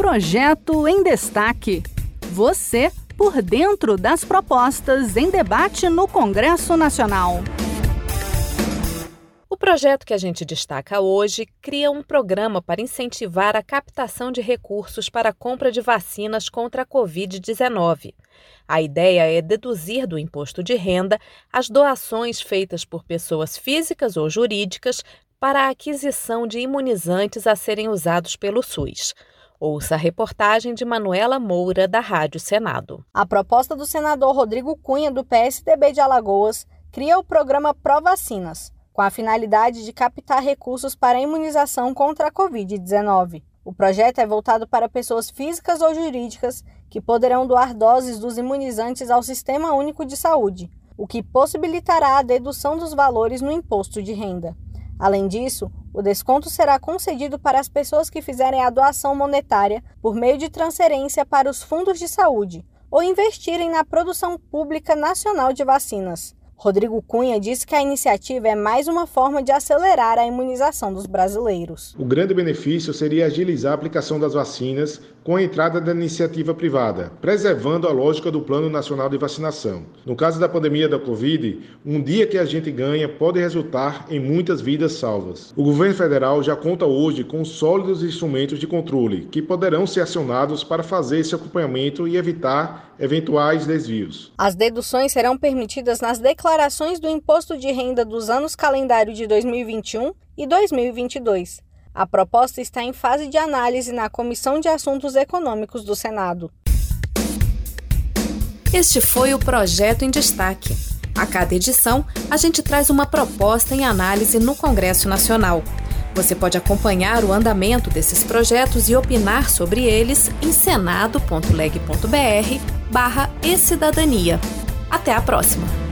Projeto em Destaque. Você por dentro das propostas em debate no Congresso Nacional. O projeto que a gente destaca hoje cria um programa para incentivar a captação de recursos para a compra de vacinas contra a Covid-19. A ideia é deduzir do imposto de renda as doações feitas por pessoas físicas ou jurídicas para a aquisição de imunizantes a serem usados pelo SUS. Ouça a reportagem de Manuela Moura, da Rádio Senado. A proposta do senador Rodrigo Cunha, do PSDB de Alagoas, cria o programa Provacinas, com a finalidade de captar recursos para a imunização contra a Covid-19. O projeto é voltado para pessoas físicas ou jurídicas que poderão doar doses dos imunizantes ao Sistema Único de Saúde, o que possibilitará a dedução dos valores no imposto de renda. Além disso, o desconto será concedido para as pessoas que fizerem a doação monetária por meio de transferência para os fundos de saúde ou investirem na produção pública nacional de vacinas. Rodrigo Cunha disse que a iniciativa é mais uma forma de acelerar a imunização dos brasileiros. O grande benefício seria agilizar a aplicação das vacinas com a entrada da iniciativa privada, preservando a lógica do Plano Nacional de Vacinação. No caso da pandemia da Covid, um dia que a gente ganha pode resultar em muitas vidas salvas. O governo federal já conta hoje com sólidos instrumentos de controle que poderão ser acionados para fazer esse acompanhamento e evitar eventuais desvios. As deduções serão permitidas nas declarações do imposto de renda dos anos calendário de 2021 e 2022. A proposta está em fase de análise na Comissão de Assuntos Econômicos do Senado. Este foi o projeto em destaque. A cada edição, a gente traz uma proposta em análise no Congresso Nacional. Você pode acompanhar o andamento desses projetos e opinar sobre eles em senado.leg.br barra e cidadania. Até a próxima!